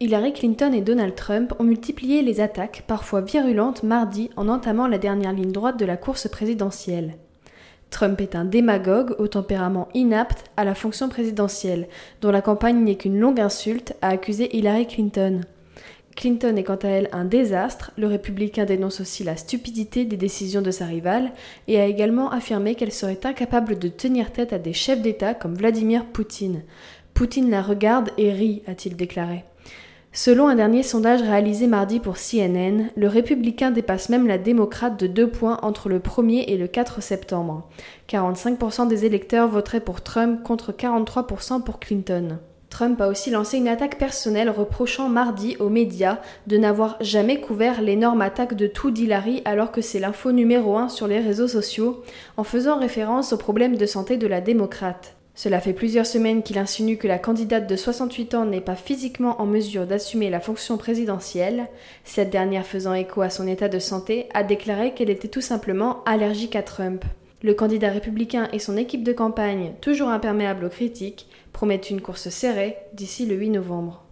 Hillary Clinton et Donald Trump ont multiplié les attaques, parfois virulentes, mardi en entamant la dernière ligne droite de la course présidentielle. Trump est un démagogue au tempérament inapte à la fonction présidentielle, dont la campagne n'est qu'une longue insulte, a accusé Hillary Clinton. Clinton est quant à elle un désastre, le républicain dénonce aussi la stupidité des décisions de sa rivale et a également affirmé qu'elle serait incapable de tenir tête à des chefs d'État comme Vladimir Poutine. Poutine la regarde et rit, a-t-il déclaré. Selon un dernier sondage réalisé mardi pour CNN, le républicain dépasse même la démocrate de deux points entre le 1er et le 4 septembre. 45% des électeurs voteraient pour Trump contre 43% pour Clinton. Trump a aussi lancé une attaque personnelle reprochant mardi aux médias de n'avoir jamais couvert l'énorme attaque de tout d'Hillary alors que c'est l'info numéro un sur les réseaux sociaux, en faisant référence aux problèmes de santé de la démocrate. Cela fait plusieurs semaines qu'il insinue que la candidate de 68 ans n'est pas physiquement en mesure d'assumer la fonction présidentielle. Cette dernière faisant écho à son état de santé a déclaré qu'elle était tout simplement allergique à Trump. Le candidat républicain et son équipe de campagne, toujours imperméables aux critiques, promettent une course serrée d'ici le 8 novembre.